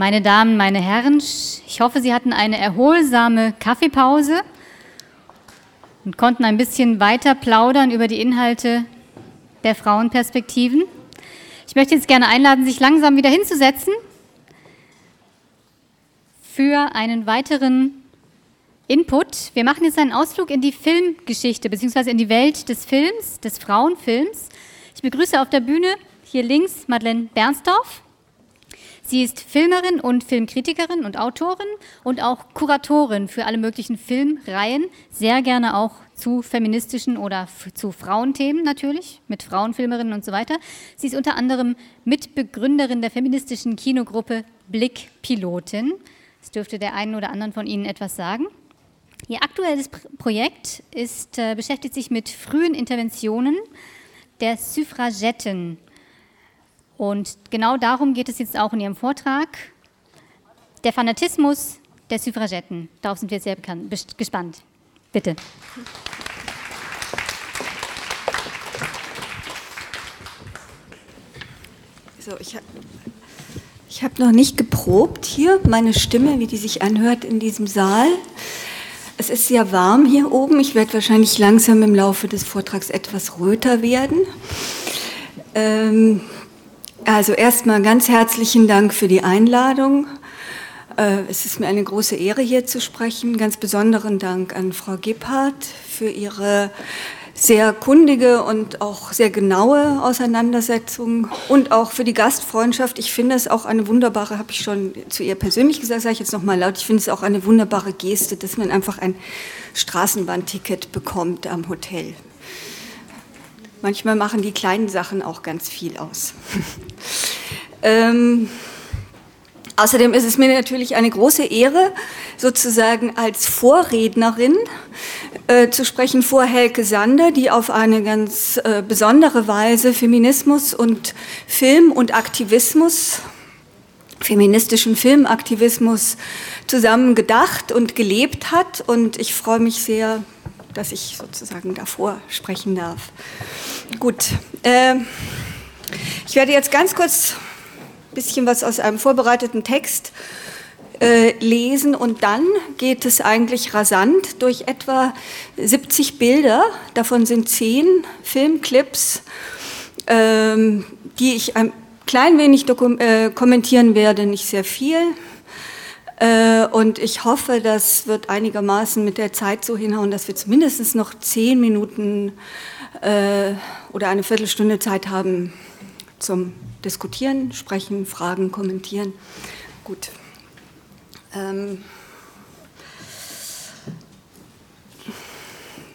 Meine Damen, meine Herren, ich hoffe, Sie hatten eine erholsame Kaffeepause und konnten ein bisschen weiter plaudern über die Inhalte der Frauenperspektiven. Ich möchte jetzt gerne einladen, sich langsam wieder hinzusetzen für einen weiteren Input. Wir machen jetzt einen Ausflug in die Filmgeschichte bzw. in die Welt des Films, des Frauenfilms. Ich begrüße auf der Bühne hier links Madeleine Bernsdorf. Sie ist Filmerin und Filmkritikerin und Autorin und auch Kuratorin für alle möglichen Filmreihen, sehr gerne auch zu feministischen oder zu Frauenthemen natürlich, mit Frauenfilmerinnen und so weiter. Sie ist unter anderem Mitbegründerin der feministischen Kinogruppe Blickpilotin. Das dürfte der einen oder anderen von Ihnen etwas sagen. Ihr aktuelles Projekt ist, äh, beschäftigt sich mit frühen Interventionen der Suffragetten. Und genau darum geht es jetzt auch in Ihrem Vortrag. Der Fanatismus der Suffragetten. Darauf sind wir sehr bekannt, gespannt. Bitte. So, ich habe ich hab noch nicht geprobt hier, meine Stimme, wie die sich anhört in diesem Saal. Es ist sehr warm hier oben. Ich werde wahrscheinlich langsam im Laufe des Vortrags etwas röter werden. Ähm, also erstmal ganz herzlichen Dank für die Einladung. Äh, es ist mir eine große Ehre, hier zu sprechen. Ganz besonderen Dank an Frau Gebhardt für ihre sehr kundige und auch sehr genaue Auseinandersetzung und auch für die Gastfreundschaft. Ich finde es auch eine wunderbare, habe ich schon zu ihr persönlich gesagt, sage ich jetzt nochmal laut, ich finde es auch eine wunderbare Geste, dass man einfach ein Straßenbahnticket bekommt am Hotel. Manchmal machen die kleinen Sachen auch ganz viel aus. ähm, Außerdem ist es mir natürlich eine große Ehre, sozusagen als Vorrednerin äh, zu sprechen vor Helke Sander, die auf eine ganz äh, besondere Weise Feminismus und Film und Aktivismus, feministischen Filmaktivismus zusammen gedacht und gelebt hat. Und ich freue mich sehr, dass ich sozusagen davor sprechen darf. Gut, äh, ich werde jetzt ganz kurz bisschen was aus einem vorbereiteten Text äh, lesen und dann geht es eigentlich rasant durch etwa 70 Bilder, davon sind zehn Filmclips, ähm, die ich ein klein wenig äh, kommentieren werde, nicht sehr viel. Äh, und ich hoffe, das wird einigermaßen mit der Zeit so hinhauen, dass wir zumindest noch zehn Minuten äh, oder eine Viertelstunde Zeit haben zum diskutieren, sprechen, fragen, kommentieren. Gut. Ähm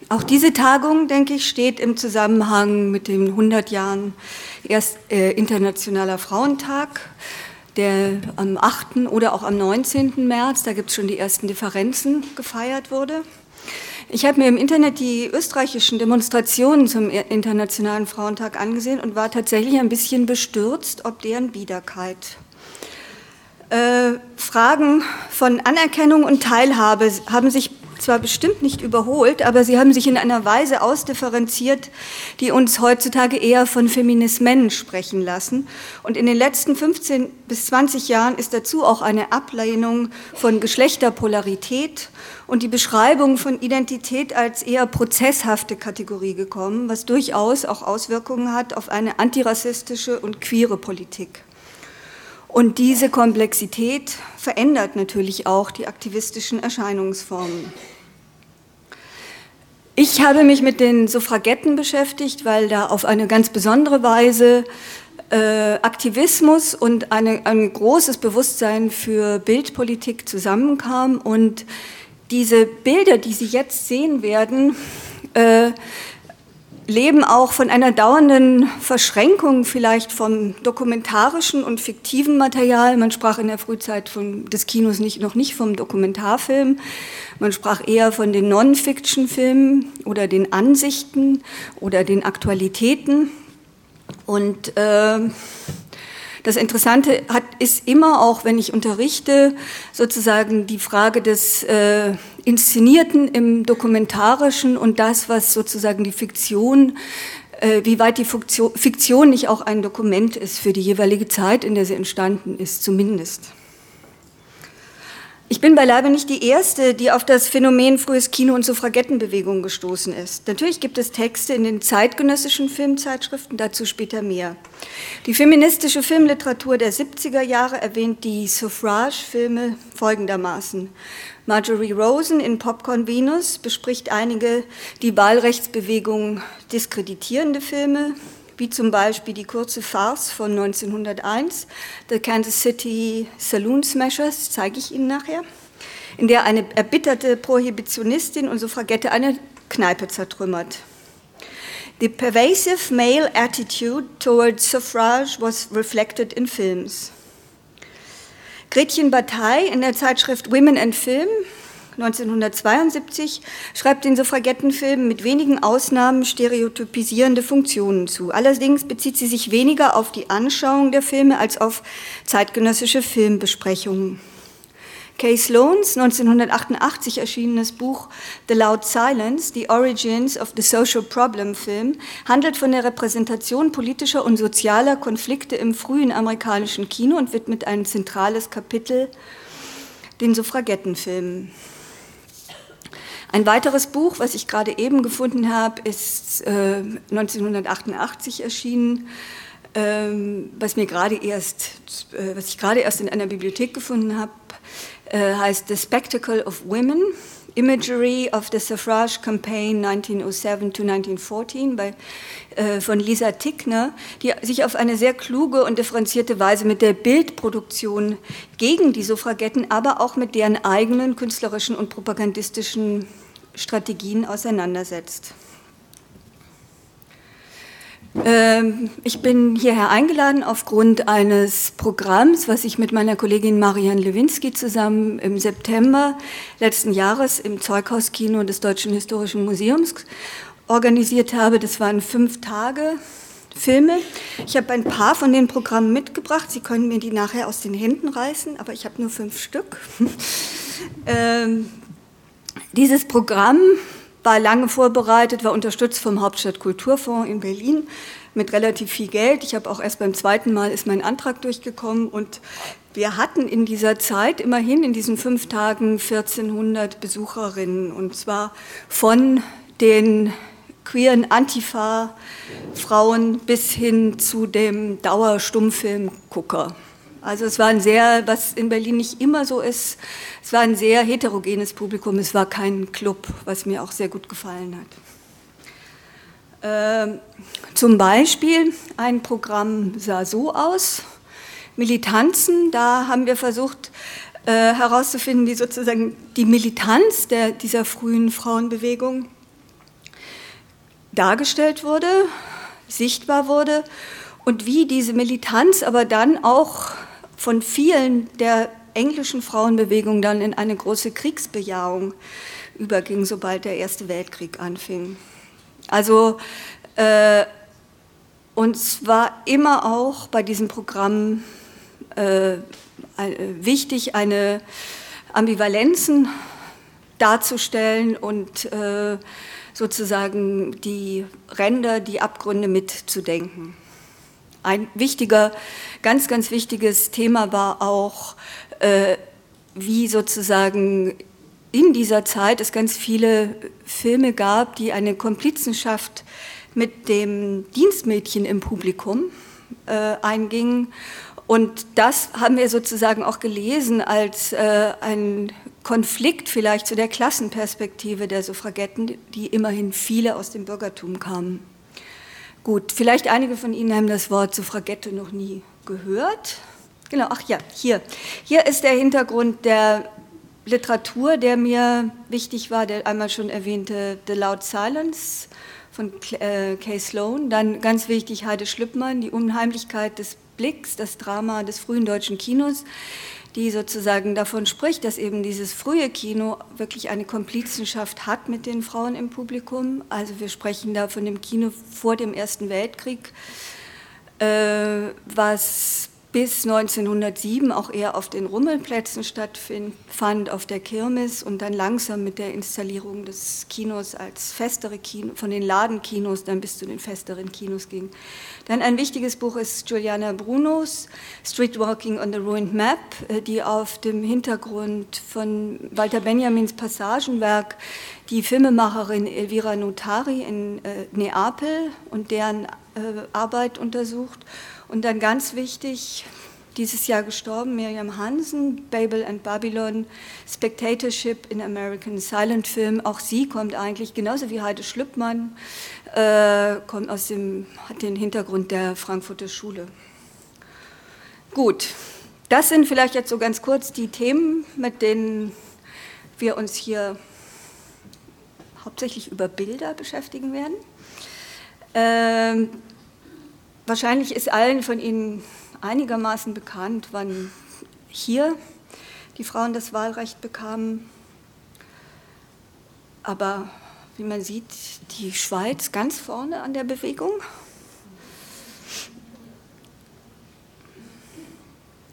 auch diese Tagung, denke ich, steht im Zusammenhang mit den 100 Jahren erst äh, Internationaler Frauentag, der am 8. oder auch am 19. März, da gibt es schon die ersten Differenzen, gefeiert wurde. Ich habe mir im Internet die österreichischen Demonstrationen zum Internationalen Frauentag angesehen und war tatsächlich ein bisschen bestürzt, ob deren Biederkeit. Äh, Fragen von Anerkennung und Teilhabe haben sich zwar bestimmt nicht überholt, aber sie haben sich in einer Weise ausdifferenziert, die uns heutzutage eher von Feminismen sprechen lassen. Und in den letzten 15 bis 20 Jahren ist dazu auch eine Ablehnung von Geschlechterpolarität und die Beschreibung von Identität als eher prozesshafte Kategorie gekommen, was durchaus auch Auswirkungen hat auf eine antirassistische und queere Politik. Und diese Komplexität verändert natürlich auch die aktivistischen Erscheinungsformen. Ich habe mich mit den Suffragetten beschäftigt, weil da auf eine ganz besondere Weise äh, Aktivismus und eine, ein großes Bewusstsein für Bildpolitik zusammenkam. Und diese Bilder, die Sie jetzt sehen werden, äh, leben auch von einer dauernden Verschränkung vielleicht vom dokumentarischen und fiktiven Material. Man sprach in der Frühzeit von, des Kinos nicht, noch nicht vom Dokumentarfilm. Man sprach eher von den Non-Fiction-Filmen oder den Ansichten oder den Aktualitäten. Und äh, das Interessante hat, ist immer auch, wenn ich unterrichte, sozusagen die Frage des äh, Inszenierten im Dokumentarischen und das, was sozusagen die Fiktion, äh, wie weit die Fiktion, Fiktion nicht auch ein Dokument ist für die jeweilige Zeit, in der sie entstanden ist, zumindest. Ich bin beileibe nicht die Erste, die auf das Phänomen frühes Kino und Suffragettenbewegung gestoßen ist. Natürlich gibt es Texte in den zeitgenössischen Filmzeitschriften, dazu später mehr. Die feministische Filmliteratur der 70er Jahre erwähnt die Suffrage-Filme folgendermaßen. Marjorie Rosen in Popcorn Venus bespricht einige die Wahlrechtsbewegung diskreditierende Filme, wie zum Beispiel die kurze Farce von 1901, The Kansas City Saloon Smashers, zeige ich Ihnen nachher, in der eine erbitterte Prohibitionistin und Suffragette eine Kneipe zertrümmert. The pervasive male attitude towards suffrage was reflected in films. Gretchen Bataille in der Zeitschrift Women and Film 1972 schreibt den Suffragettenfilmen mit wenigen Ausnahmen stereotypisierende Funktionen zu. Allerdings bezieht sie sich weniger auf die Anschauung der Filme als auf zeitgenössische Filmbesprechungen. Kay Sloans 1988 erschienenes Buch The Loud Silence, The Origins of the Social Problem Film, handelt von der Repräsentation politischer und sozialer Konflikte im frühen amerikanischen Kino und widmet ein zentrales Kapitel den Suffragettenfilmen. Ein weiteres Buch, was ich gerade eben gefunden habe, ist äh, 1988 erschienen, ähm, was mir gerade erst, äh, was ich gerade erst in einer Bibliothek gefunden habe, äh, heißt The Spectacle of Women. Imagery of the Suffrage Campaign 1907 to 1914 bei, äh, von Lisa Tickner, die sich auf eine sehr kluge und differenzierte Weise mit der Bildproduktion gegen die Suffragetten, aber auch mit deren eigenen künstlerischen und propagandistischen Strategien auseinandersetzt. Ähm, ich bin hierher eingeladen aufgrund eines Programms, was ich mit meiner Kollegin Marianne Lewinsky zusammen im September letzten Jahres im Zeughauskino des Deutschen Historischen Museums organisiert habe. Das waren fünf Tage Filme. Ich habe ein paar von den Programmen mitgebracht. Sie können mir die nachher aus den Händen reißen, aber ich habe nur fünf Stück. ähm, dieses Programm war lange vorbereitet, war unterstützt vom Hauptstadtkulturfonds in Berlin mit relativ viel Geld. Ich habe auch erst beim zweiten Mal ist mein Antrag durchgekommen und wir hatten in dieser Zeit immerhin in diesen fünf Tagen 1400 Besucherinnen und zwar von den queeren Antifa-Frauen bis hin zu dem Dauerstummfilmgucker. Also es war ein sehr, was in Berlin nicht immer so ist, es war ein sehr heterogenes Publikum, es war kein Club, was mir auch sehr gut gefallen hat. Ähm, zum Beispiel ein Programm sah so aus, Militanzen, da haben wir versucht äh, herauszufinden, wie sozusagen die Militanz der, dieser frühen Frauenbewegung dargestellt wurde, sichtbar wurde und wie diese Militanz aber dann auch von vielen der englischen Frauenbewegung dann in eine große Kriegsbejahung überging, sobald der Erste Weltkrieg anfing. Also äh, uns war immer auch bei diesem Programm äh, wichtig, eine Ambivalenzen darzustellen und äh, sozusagen die Ränder, die Abgründe mitzudenken. Ein wichtiger, ganz, ganz wichtiges Thema war auch, äh, wie sozusagen in dieser Zeit es ganz viele Filme gab, die eine Komplizenschaft mit dem Dienstmädchen im Publikum äh, eingingen. Und das haben wir sozusagen auch gelesen als äh, ein Konflikt vielleicht zu der Klassenperspektive der Suffragetten, die immerhin viele aus dem Bürgertum kamen. Gut, vielleicht einige von Ihnen haben das Wort Suffragette noch nie gehört. Genau, ach ja, hier. Hier ist der Hintergrund der Literatur, der mir wichtig war, der einmal schon erwähnte The Loud Silence von äh, Kay Sloan, dann ganz wichtig Heide Schlüppmann, Die Unheimlichkeit des Blicks, das Drama des frühen deutschen Kinos die sozusagen davon spricht, dass eben dieses frühe Kino wirklich eine Komplizenschaft hat mit den Frauen im Publikum. Also wir sprechen da von dem Kino vor dem Ersten Weltkrieg, äh, was bis 1907 auch eher auf den Rummelplätzen stattfand, auf der Kirmes und dann langsam mit der Installierung des Kinos als festere Kino, von den Ladenkinos dann bis zu den festeren Kinos ging. Dann ein wichtiges Buch ist Juliana Brunos Streetwalking on the Ruined Map, äh, die auf dem Hintergrund von Walter Benjamins Passagenwerk die Filmemacherin Elvira Notari in äh, Neapel und deren äh, Arbeit untersucht und dann ganz wichtig, dieses Jahr gestorben, Miriam Hansen, Babel and Babylon, Spectatorship in American Silent Film. Auch sie kommt eigentlich, genauso wie Heide Schlüppmann, äh, kommt aus dem, hat den Hintergrund der Frankfurter Schule. Gut, das sind vielleicht jetzt so ganz kurz die Themen, mit denen wir uns hier hauptsächlich über Bilder beschäftigen werden. Ähm, Wahrscheinlich ist allen von Ihnen einigermaßen bekannt, wann hier die Frauen das Wahlrecht bekamen. Aber wie man sieht, die Schweiz ganz vorne an der Bewegung.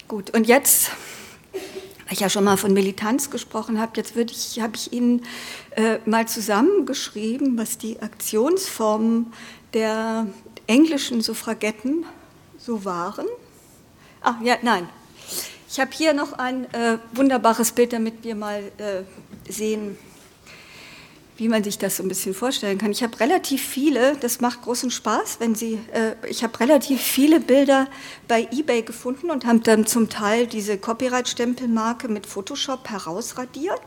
Gut, und jetzt, weil ich ja schon mal von Militanz gesprochen habe, jetzt ich, habe ich Ihnen äh, mal zusammengeschrieben, was die Aktionsformen der englischen Suffragetten so waren. Ah, ja, nein. Ich habe hier noch ein äh, wunderbares Bild, damit wir mal äh, sehen, wie man sich das so ein bisschen vorstellen kann. Ich habe relativ viele, das macht großen Spaß, wenn Sie, äh, ich habe relativ viele Bilder bei eBay gefunden und habe dann zum Teil diese Copyright-Stempelmarke mit Photoshop herausradiert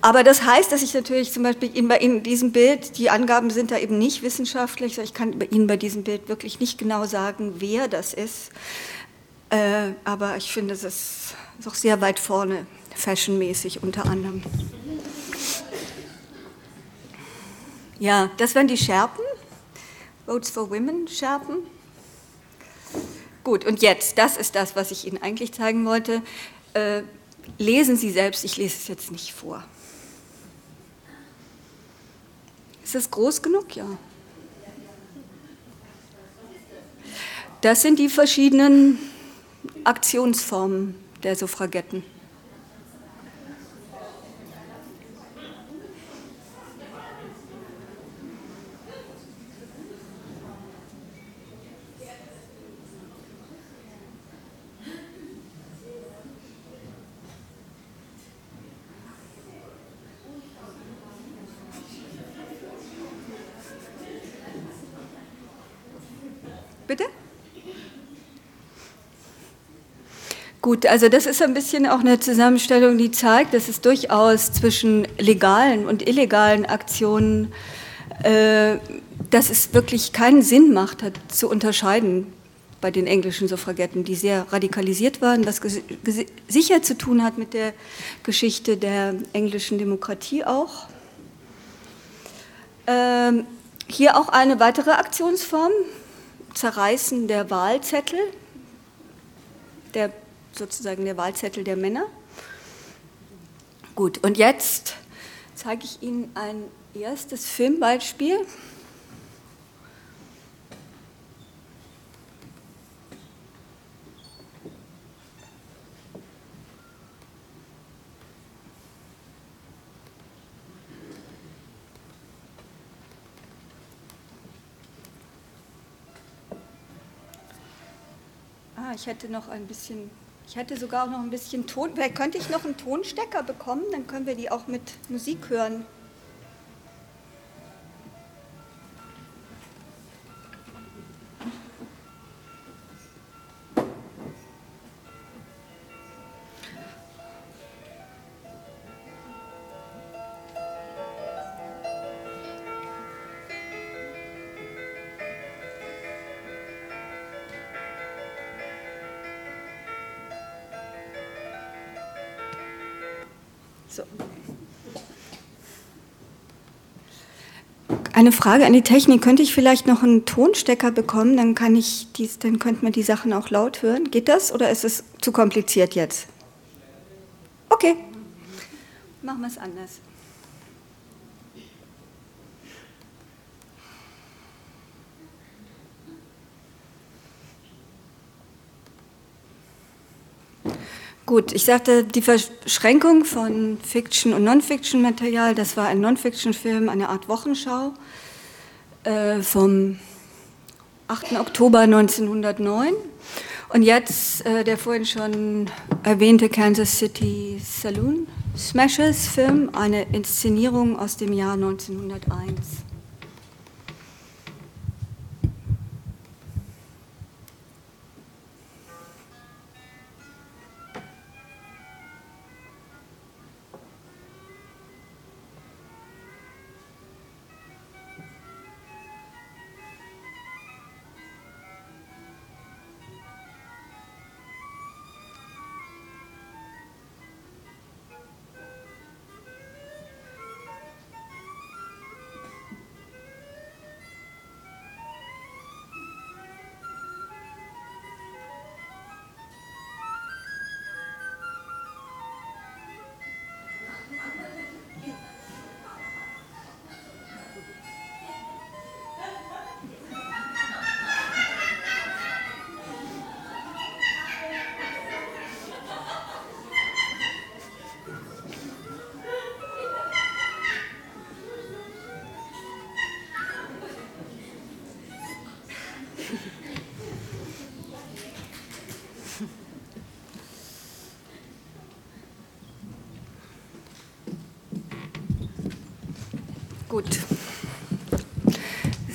aber das heißt, dass ich natürlich zum Beispiel bei Ihnen diesem Bild, die Angaben sind da eben nicht wissenschaftlich, ich kann Ihnen bei diesem Bild wirklich nicht genau sagen, wer das ist. Äh, aber ich finde, es ist, auch sehr weit vorne, fashionmäßig unter anderem. Ja, das waren die Scherpen, Votes for Women Scherpen. Gut, und jetzt, das ist das, was ich Ihnen eigentlich zeigen wollte. Äh, lesen Sie selbst, ich lese es jetzt nicht vor. Ist das groß genug? Ja. Das sind die verschiedenen Aktionsformen der Suffragetten. Gut, also das ist ein bisschen auch eine Zusammenstellung, die zeigt, dass es durchaus zwischen legalen und illegalen Aktionen, äh, dass es wirklich keinen Sinn macht, hat, zu unterscheiden bei den englischen Suffragetten, die sehr radikalisiert waren, was sicher zu tun hat mit der Geschichte der englischen Demokratie auch. Ähm, hier auch eine weitere Aktionsform, Zerreißen der Wahlzettel. Der sozusagen der Wahlzettel der Männer. Gut, und jetzt zeige ich Ihnen ein erstes Filmbeispiel. Ich hätte noch ein bisschen ich hätte sogar auch noch ein bisschen Ton. Vielleicht könnte ich noch einen Tonstecker bekommen, dann können wir die auch mit Musik hören. Eine Frage an die Technik. Könnte ich vielleicht noch einen Tonstecker bekommen? Dann kann ich dies, dann könnte man die Sachen auch laut hören. Geht das oder ist es zu kompliziert jetzt? Okay. Machen wir es anders. Gut, ich sagte, die Verschränkung von Fiction und Non-Fiction-Material, das war ein Non-Fiction-Film, eine Art Wochenschau äh, vom 8. Oktober 1909. Und jetzt äh, der vorhin schon erwähnte Kansas City Saloon Smashers Film, eine Inszenierung aus dem Jahr 1901.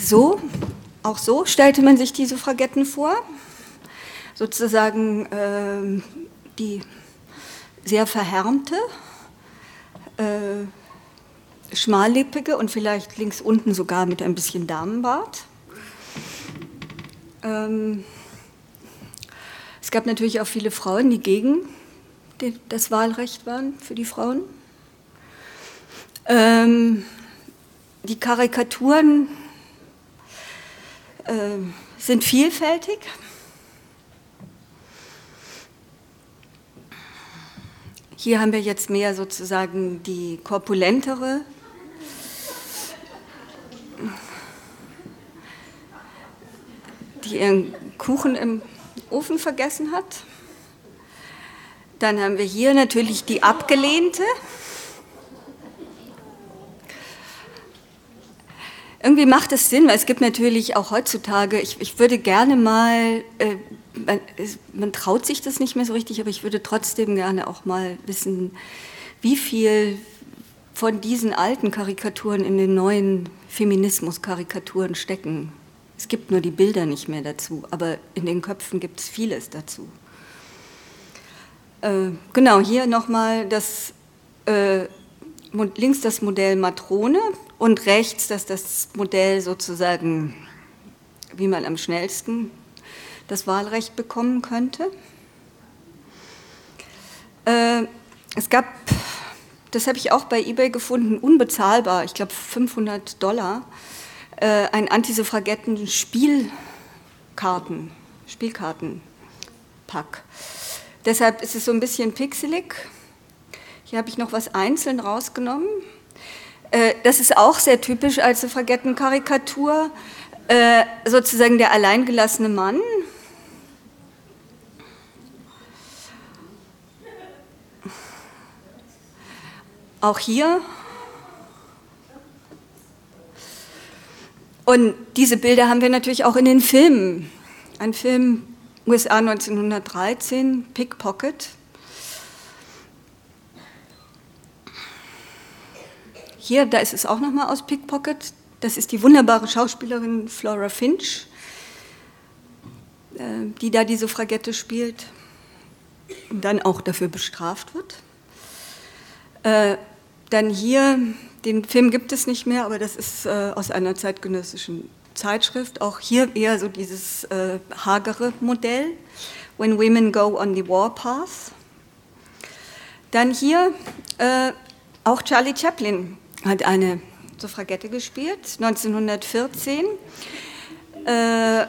So, auch so stellte man sich diese Fragetten vor. Sozusagen äh, die sehr verhärmte, äh, schmallippige und vielleicht links unten sogar mit ein bisschen Damenbart. Ähm, es gab natürlich auch viele Frauen, die gegen das Wahlrecht waren für die Frauen. Ähm, die Karikaturen äh, sind vielfältig. Hier haben wir jetzt mehr sozusagen die korpulentere die ihren Kuchen im Ofen vergessen hat. Dann haben wir hier natürlich die abgelehnte. Irgendwie macht es Sinn, weil es gibt natürlich auch heutzutage, ich, ich würde gerne mal, äh, man, man, traut sich das nicht mehr so richtig, aber ich würde trotzdem gerne auch mal wissen, wie viel von diesen alten Karikaturen in den neuen Feminismus-Karikaturen stecken. Es gibt nur die Bilder nicht mehr dazu, aber in den Köpfen gibt es vieles dazu. Äh, genau, hier nochmal das, äh, links das Modell Matrone, und rechts, dass das Modell sozusagen, wie man am schnellsten das Wahlrecht bekommen könnte. Äh, es gab, das habe ich auch bei eBay gefunden, unbezahlbar, ich glaube 500 Dollar, äh, ein Antisuffragetten Spielkarten, Spielkartenpack. Deshalb ist es so ein bisschen pixelig. Hier habe ich noch was einzeln rausgenommen. Äh, das ist auch sehr typisch als Suffragettenkarikatur, äh, sozusagen der alleingelassene Mann. Auch hier. Und diese Bilder haben wir natürlich auch in den Filmen. Ein Film USA 1913, Pickpocket. Hier, da ist es auch nochmal aus Pickpocket. Das ist die wunderbare Schauspielerin Flora Finch, äh, die da die Suffragette spielt und dann auch dafür bestraft wird. Äh, dann hier, den Film gibt es nicht mehr, aber das ist äh, aus einer zeitgenössischen Zeitschrift. Auch hier eher so dieses hagere Modell, When Women Go on the Warpath. Dann hier auch Charlie Chaplin hat eine Suffragette gespielt, 1914. Äh,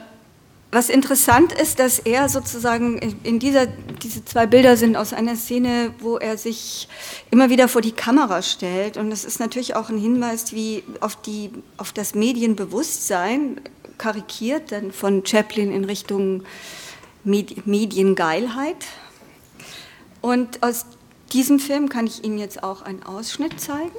was interessant ist, dass er sozusagen in dieser, diese zwei Bilder sind aus einer Szene, wo er sich immer wieder vor die Kamera stellt. Und das ist natürlich auch ein Hinweis wie auf, die, auf das Medienbewusstsein, karikiert dann von Chaplin in Richtung Mediengeilheit. Und aus diesem Film kann ich Ihnen jetzt auch einen Ausschnitt zeigen.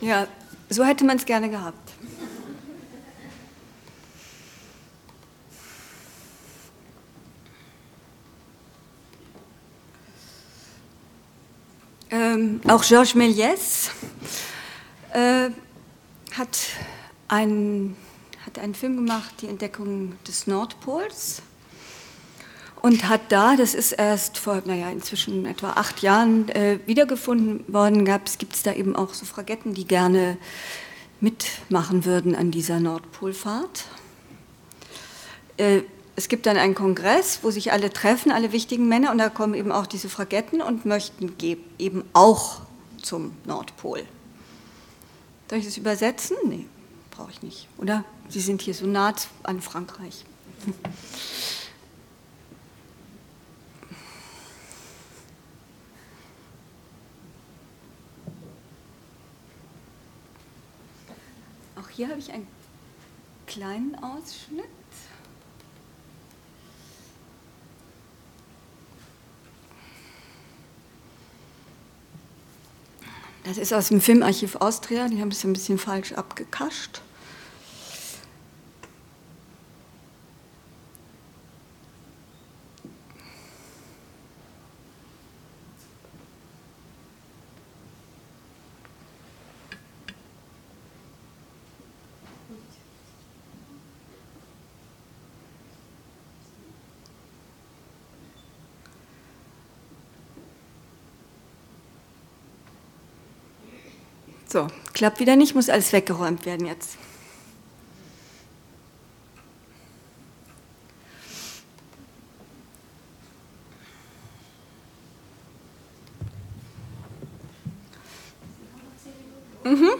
Ja, so hätte man es gerne gehabt. Ähm, auch Georges Méliès äh, hat, einen, hat einen Film gemacht, die Entdeckung des Nordpols und hat da, das ist erst vor, naja, inzwischen etwa acht Jahren äh, wiedergefunden worden, gibt es da eben auch Suffragetten, die gerne mitmachen würden an dieser Nordpolfahrt. Äh, es gibt dann einen Kongress, wo sich alle treffen, alle wichtigen Männer, und da kommen eben auch die Suffragetten und möchten eben auch zum Nordpol. Soll ich das übersetzen? Nee, brauche ich nicht, oder? Sie sind hier so nah an Frankreich. Hier habe ich einen kleinen Ausschnitt. Das ist aus dem Filmarchiv Austria, die haben es ein bisschen falsch abgekascht. Klappt wieder nicht, muss alles weggeräumt werden jetzt. Mhm.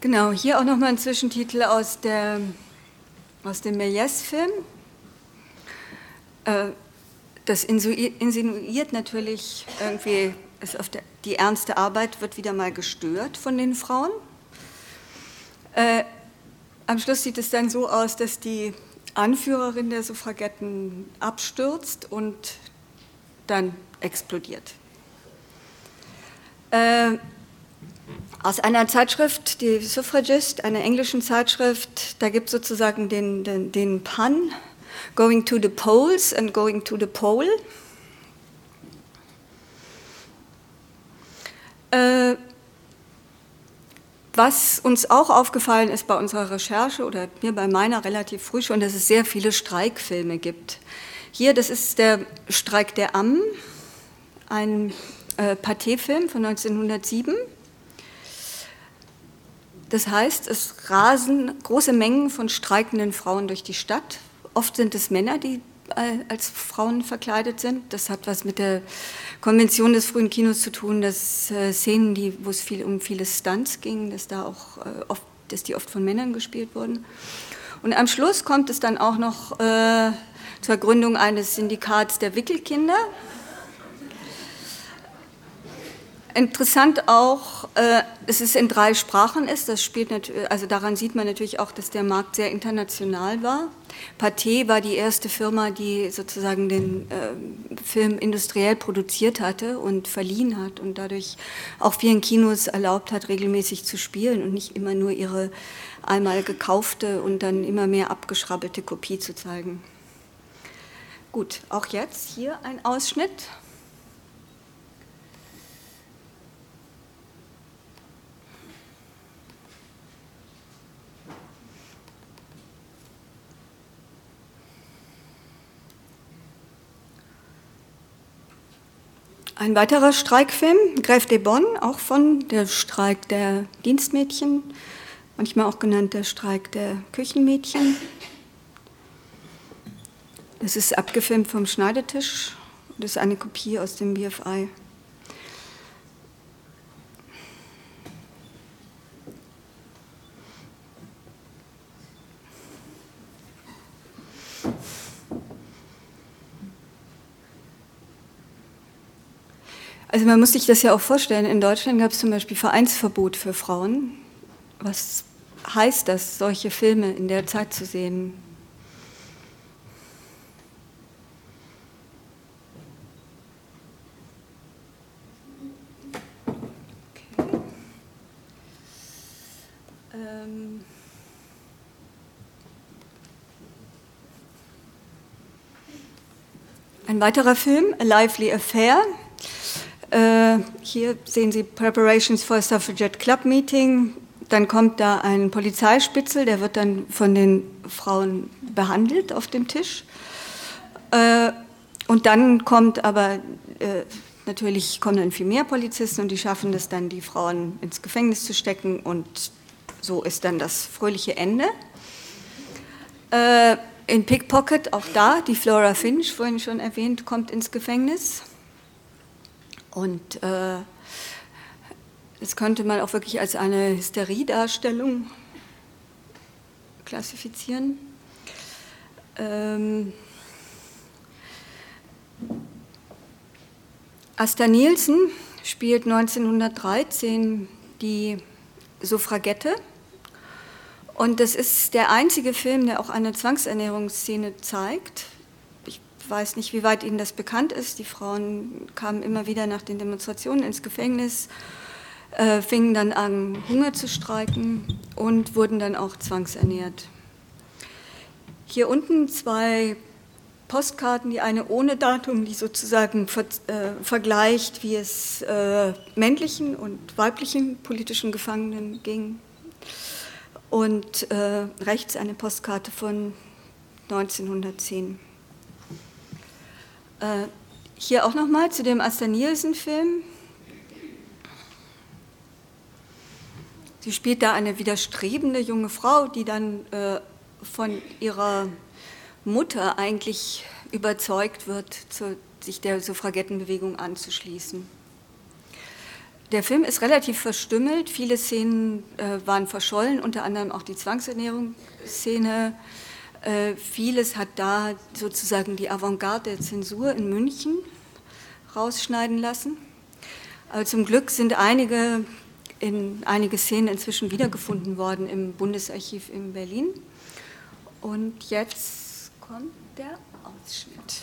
Genau, hier auch nochmal ein Zwischentitel aus, der, aus dem Méliès-Film. Äh, das insinuiert natürlich irgendwie, ist auf der die ernste Arbeit wird wieder mal gestört von den Frauen. Äh, am Schluss sieht es dann so aus, dass die Anführerin der Suffragetten abstürzt und dann explodiert. Äh, aus einer Zeitschrift, die Suffragist, einer englischen Zeitschrift, da gibt es sozusagen den, den, den Pun, Going to the Polls and Going to the Pole. Was uns auch aufgefallen ist bei unserer Recherche oder mir bei meiner relativ früh schon, dass es sehr viele Streikfilme gibt. Hier, das ist der Streik der Ammen, ein äh, Pathé-Film von 1907. Das heißt, es rasen große Mengen von streikenden Frauen durch die Stadt. Oft sind es Männer, die als Frauen verkleidet sind. Das hat was mit der Konvention des frühen Kinos zu tun, dass äh, Szenen, die, wo es viel um viele Stunts ging, dass da auch äh, oft, dass die oft von Männern gespielt wurden. Und am Schluss kommt es dann auch noch äh, zur Gründung eines Syndikats der Wickelkinder. Interessant auch, äh, dass es in drei Sprachen ist. Das spielt also daran sieht man natürlich auch, dass der Markt sehr international war. Pathé war die erste Firma, die sozusagen den äh, Film industriell produziert hatte und verliehen hat und dadurch auch vielen Kinos erlaubt hat, regelmäßig zu spielen und nicht immer nur ihre einmal gekaufte und dann immer mehr abgeschrabbelte Kopie zu zeigen. Gut, auch jetzt hier ein Ausschnitt. Ein weiterer Streikfilm, Grève des Bonnes, auch von der Streik der Dienstmädchen, manchmal auch genannt der Streik der Küchenmädchen. Das ist abgefilmt vom Schneidetisch. Das ist eine Kopie aus dem BFI. Also man muss sich das ja auch vorstellen. In Deutschland gab es zum Beispiel Vereinsverbot für Frauen. Was heißt das, solche Filme in der Zeit zu sehen? Ähm. Ein weiterer Film, A Lively Affair, hier sehen Sie Preparations for a Suffragette Club Meeting. Dann kommt da ein Polizeispitzel, der wird dann von den Frauen behandelt auf dem Tisch. Äh, und dann kommt aber äh, natürlich kommen dann viel mehr Polizisten und die schaffen es dann, die Frauen ins Gefängnis zu stecken und so ist dann das fröhliche Ende. in Pickpocket, auch da, die Flora Finch, vorhin schon erwähnt, kommt ins Gefängnis. Und äh, das könnte man auch wirklich als eine Hysteriedarstellung klassifizieren. Ähm, Asta Nielsen spielt 1913 die Suffragette. Und das ist der einzige Film, der auch eine Zwangsernährungsszene zeigt weiß nicht, wie weit Ihnen das bekannt ist. Die Frauen kamen immer wieder nach den Demonstrationen ins Gefängnis, äh, fingen dann an, Hunger zu streiken und wurden dann auch zwangsernährt. Hier unten zwei Postkarten, die eine ohne Datum, die sozusagen ver äh, vergleicht, wie es äh, männlichen und weiblichen politischen Gefangenen ging. Und äh, rechts eine Postkarte von 1910. Äh, hier auch nochmal zu dem Asta Nielsen-Film. Sie spielt da eine widerstrebende junge Frau, die dann äh, von ihrer Mutter eigentlich überzeugt wird, zu, sich der Suffragettenbewegung anzuschließen. der Film ist relativ verstümmelt. Viele Szenen äh, waren verschollen, unter anderem auch die Zwangsernährungsszene. Äh, vieles hat da sozusagen die Avantgarde der Zensur in München rausschneiden lassen. Aber zum Glück sind einige, in, einige Szenen inzwischen wiedergefunden worden im Bundesarchiv in Berlin. Und jetzt kommt der Ausschnitt.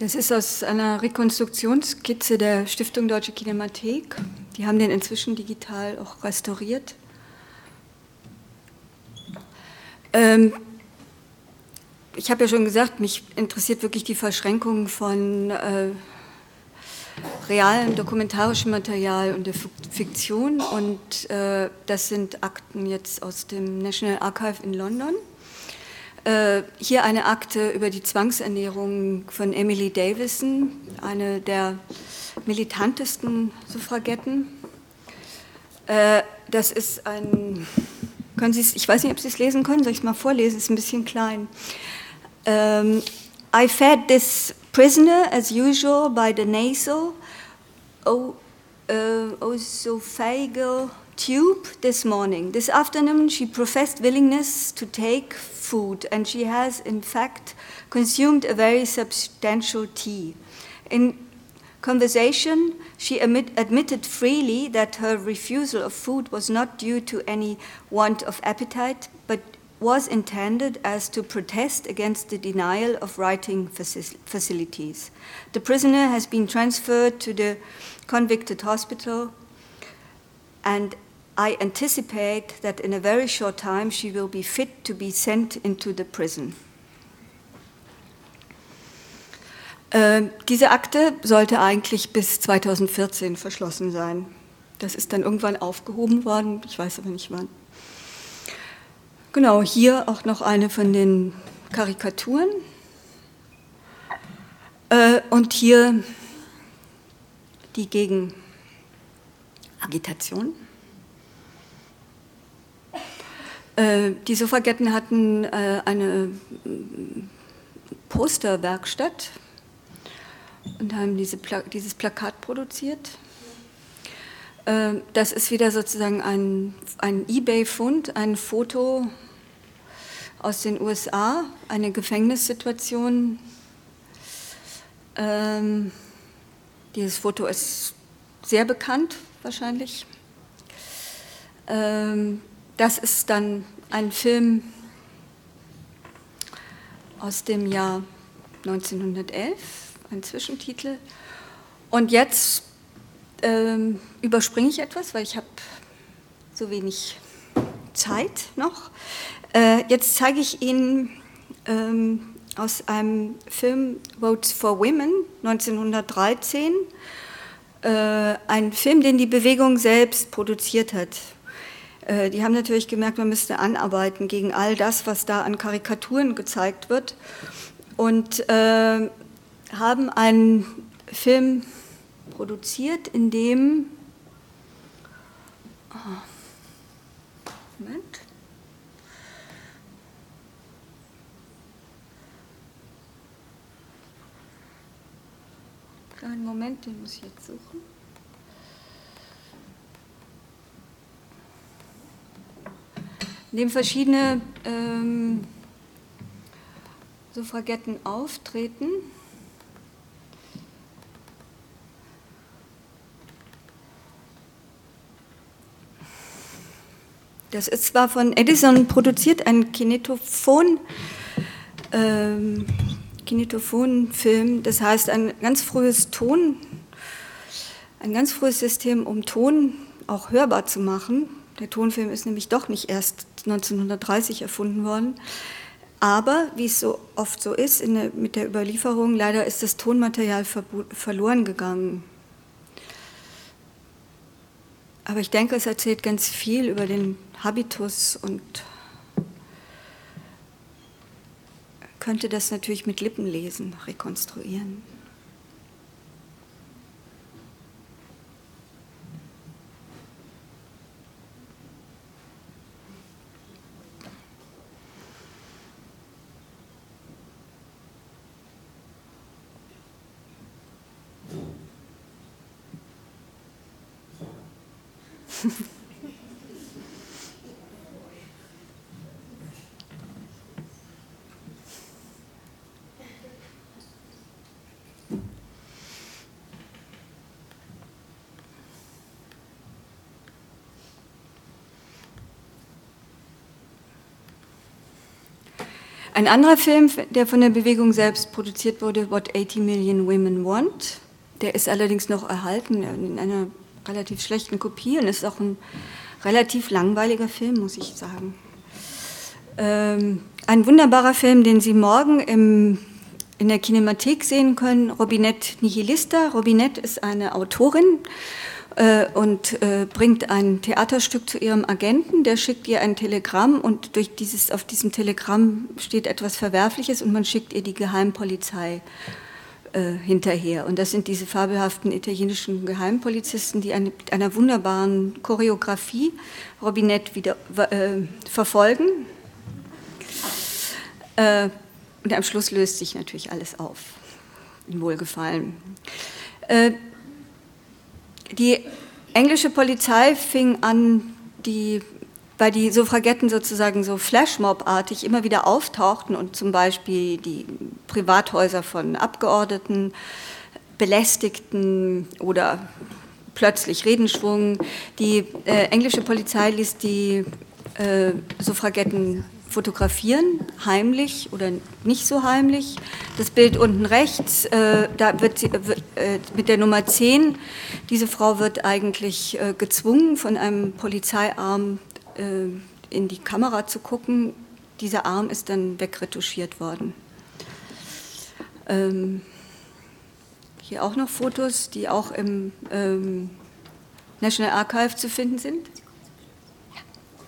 Das ist aus einer Rekonstruktionskizze der Stiftung Deutsche Kinemathek. Die haben den inzwischen digital auch restauriert. Ähm, ich habe ja schon gesagt, mich interessiert wirklich die Verschränkung von äh, realem dokumentarischem Material und der Fiktion. Und äh, das sind Akten jetzt aus dem National Archive in London. Äh, hier eine Akte über die Zwangsernährung von Emily Davison, eine der militantesten Suffragetten. Äh, das ist ein, können Sie ich weiß nicht, ob Sie es lesen können, soll ich es mal vorlesen, es ist ein bisschen klein. Ähm, I fed this prisoner as usual by the nasal o, uh, tube this morning. This afternoon she professed willingness to take food, and she has, in fact, consumed a very substantial tea. In conversation, she admit, admitted freely that her refusal of food was not due to any want of appetite, but was intended as to protest against the denial of writing facilities. The prisoner has been transferred to the convicted hospital and I anticipate that in a very short time she will be fit to be sent into the prison. Äh, diese Akte sollte eigentlich bis 2014 verschlossen sein. Das ist dann irgendwann aufgehoben worden, ich weiß aber nicht wann. Genau, hier auch noch eine von den Karikaturen. Äh, und hier die Gegenagitation. Äh, die Suffragetten hatten äh, eine Posterwerkstatt und haben diese Pla dieses Plakat produziert. Äh, das ist wieder sozusagen ein, ein eBay-Fund, ein Foto aus den USA, eine Gefängnissituation. Ähm, dieses Foto ist sehr bekannt wahrscheinlich. Ähm, das ist dann ein Film aus dem Jahr 1911, ein Zwischentitel. Und jetzt ähm, überspringe ich etwas, weil ich habe so wenig Zeit noch. Äh, jetzt zeige ich Ihnen ähm, aus einem Film Votes for Women 1913, äh, einen Film, den die Bewegung selbst produziert hat. Äh, die haben natürlich gemerkt, man müsste anarbeiten gegen all das, was da an Karikaturen gezeigt wird. Und äh, haben einen Film produziert, in dem... Oh, Moment. Kleinen Moment, den muss ich jetzt suchen. In dem verschiedene ähm, Suffragetten auftreten. Das ist zwar von Edison produziert, ein Kinetophon, ähm, Kinetophon-Film, das heißt ein ganz frühes Ton, ein ganz frühes System, um Ton auch hörbar zu machen. Der Tonfilm ist nämlich doch nicht erst 1930 erfunden worden. Aber wie es so oft so ist der, mit der Überlieferung, leider ist das Tonmaterial verloren gegangen. Aber ich denke, es erzählt ganz viel über den Habitus und könnte das natürlich mit Lippenlesen rekonstruieren. Ein anderer Film, der von der Bewegung selbst produziert wurde, What 80 Million Women Want, der ist allerdings noch erhalten in einer relativ schlechten Kopie und ist auch ein relativ langweiliger Film, muss ich sagen. Ähm, ein wunderbarer Film, den Sie morgen im, in der Kinemathek sehen können, Robinette Nihilista. Robinette ist eine Autorin äh, und äh, bringt ein Theaterstück zu ihrem Agenten, der schickt ihr ein Telegramm und durch dieses, auf diesem Telegramm steht etwas Verwerfliches und man schickt ihr die Geheimpolizei äh, hinterher. Und das sind diese fabelhaften italienischen Geheimpolizisten, die mit einer wunderbaren Choreografie Robinette wieder äh, verfolgen. Äh, und am Schluss löst sich natürlich alles auf. In Wohlgefallen. Äh, die englische Polizei fing an, die, weil die Suffragetten sozusagen so Flashmob-artig immer wieder auftauchten und zum Beispiel die Privathäuser von Abgeordneten belästigten oder plötzlich Redenschwung. Die äh, englische Polizei ließ die äh, Suffragetten fotografieren, heimlich oder nicht so heimlich. Das Bild unten rechts, äh, da wird, sie, äh, mit der Nummer 10, diese Frau wird eigentlich äh, gezwungen, von einem Polizeiarm äh, in die Kamera zu gucken. Dieser Arm ist dann wegretuschiert worden. Ähm, hier auch noch Fotos, die auch im ähm, National Archive zu finden sind.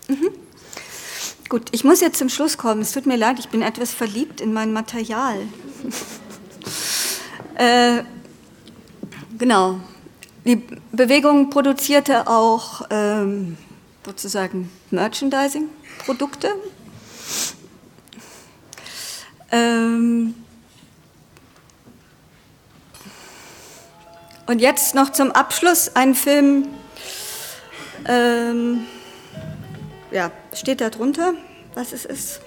Mhm. Gut, ich muss jetzt zum Schluss kommen. Es tut mir leid, ich bin etwas verliebt in mein Material. äh, genau. Die Bewegung produzierte auch ähm, sozusagen Merchandising-Produkte. Ähm, und jetzt noch zum Abschluss ein Film. Ähm, ja, steht da drunter, was es ist?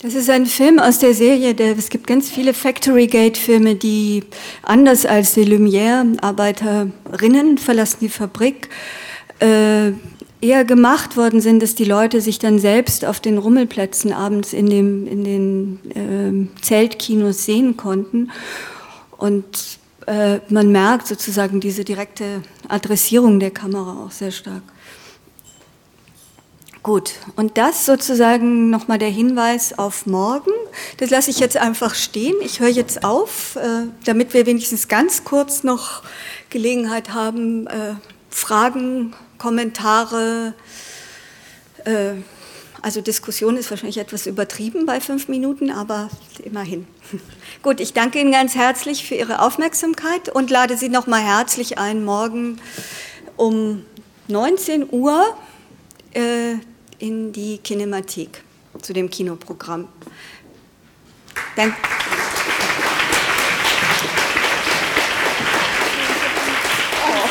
Das ist ein Film aus der Serie, der, es gibt ganz viele Factory Gate-Filme, die anders als die Lumière-Arbeiterinnen verlassen die Fabrik, äh, eher gemacht worden sind, dass die Leute sich dann selbst auf den Rummelplätzen abends in, dem, in den äh, Zeltkinos sehen konnten. Und äh, man merkt sozusagen diese direkte Adressierung der Kamera auch sehr stark. Gut, und das sozusagen nochmal der Hinweis auf morgen. Das lasse ich jetzt einfach stehen. Ich höre jetzt auf, äh, damit wir wenigstens ganz kurz noch Gelegenheit haben, äh, Fragen, Kommentare, äh, also Diskussion ist wahrscheinlich etwas übertrieben bei fünf Minuten, aber immerhin. Gut, ich danke Ihnen ganz herzlich für Ihre Aufmerksamkeit und lade Sie nochmal herzlich ein, morgen um 19 Uhr in die Kinemathek zu dem Kinoprogramm. Danke. Oh,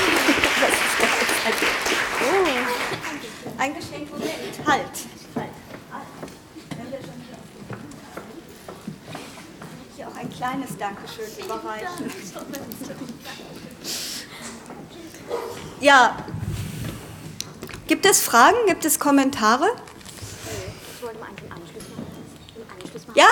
ein Geschenk, Moment, halt. Hier auch ein kleines Dankeschön überreichen. Ja, Gibt es Fragen? Gibt es Kommentare? Ich wollte mal einen Anschluss machen. Ja?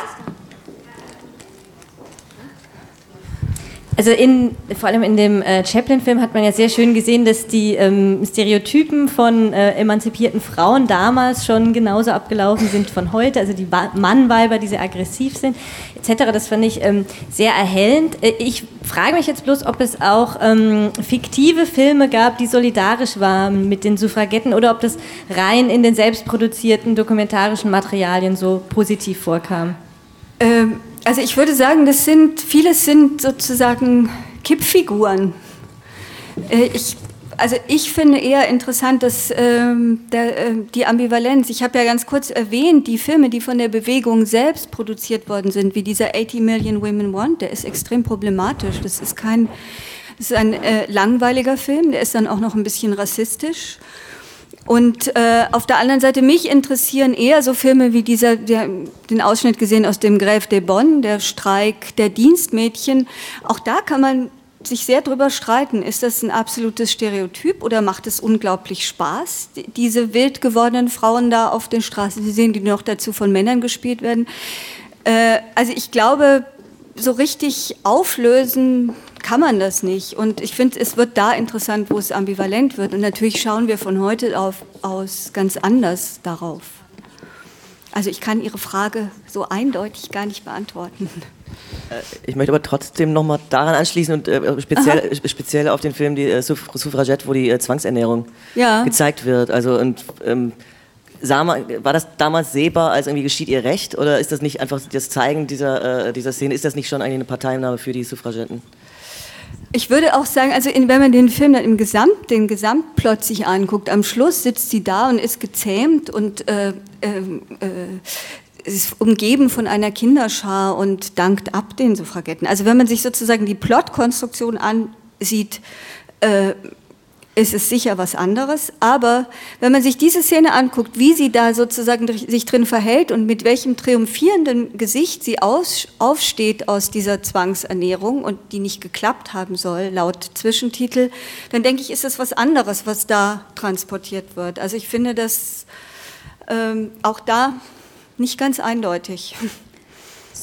Also in, vor allem in dem äh, Chaplin-Film hat man ja sehr schön gesehen, dass die ähm, Stereotypen von äh, emanzipierten Frauen damals schon genauso abgelaufen sind von heute. Also die Mannweiber, die sehr aggressiv sind, etc. Das fand ich ähm, sehr erhellend. Äh, ich frage mich jetzt bloß, ob es auch ähm, fiktive Filme gab, die solidarisch waren mit den Suffragetten oder ob das rein in den selbstproduzierten dokumentarischen Materialien so positiv vorkam. Ähm also ich würde sagen, das sind, vieles sind sozusagen Kippfiguren. Äh, ich, also ich finde eher interessant, dass ähm, der, äh, die Ambivalenz, ich habe ja ganz kurz erwähnt, die Filme, die von der Bewegung selbst produziert worden sind, wie dieser 80 Million Women Want, der ist extrem problematisch. Das ist kein, das ist ein äh, langweiliger Film, der ist dann auch noch ein bisschen rassistisch. Und äh, auf der anderen Seite mich interessieren eher so Filme wie dieser, der, den Ausschnitt gesehen aus dem Grève de Bonn, der Streik der Dienstmädchen. Auch da kann man sich sehr drüber streiten. Ist das ein absolutes Stereotyp oder macht es unglaublich Spaß, diese wild gewordenen Frauen da auf den Straßen zu sehen, die noch dazu von Männern gespielt werden? Äh, also ich glaube, so richtig auflösen kann man das nicht. Und ich finde, es wird da interessant, wo es ambivalent wird. Und natürlich schauen wir von heute auf, aus ganz anders darauf. Also ich kann Ihre Frage so eindeutig gar nicht beantworten. Äh, ich möchte aber trotzdem nochmal daran anschließen und äh, speziell, speziell auf den Film die äh, Suffragette, wo die äh, Zwangsernährung ja. gezeigt wird. Also und ähm, war das damals sehbar als irgendwie geschieht ihr Recht oder ist das nicht einfach das Zeigen dieser, äh, dieser Szene, ist das nicht schon eigentlich eine Parteinahme für die Suffragetten? Ich würde auch sagen, also in, wenn man den Film dann im Gesamt, den Gesamtplot sich anguckt, am Schluss sitzt sie da und ist gezähmt und äh, äh, äh, ist umgeben von einer Kinderschar und dankt ab den Suffragetten. Also wenn man sich sozusagen die Plotkonstruktion ansieht, äh, ist es sicher was anderes. Aber wenn man sich diese Szene anguckt, wie sie da sozusagen sich drin verhält und mit welchem triumphierenden Gesicht sie aus, aufsteht aus dieser Zwangsernährung und die nicht geklappt haben soll, laut Zwischentitel, dann denke ich, ist es was anderes, was da transportiert wird. Also ich finde das ähm, auch da nicht ganz eindeutig.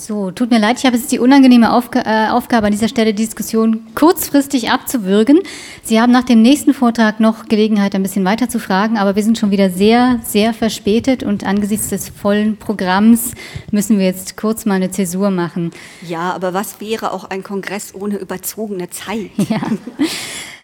So, tut mir leid, ich habe jetzt die unangenehme Aufg äh, Aufgabe an dieser Stelle, die Diskussion kurzfristig abzuwürgen. Sie haben nach dem nächsten Vortrag noch Gelegenheit, ein bisschen weiter zu fragen, aber wir sind schon wieder sehr, sehr verspätet und angesichts des vollen Programms müssen wir jetzt kurz mal eine Zäsur machen. Ja, aber was wäre auch ein Kongress ohne überzogene Zeit? Ja.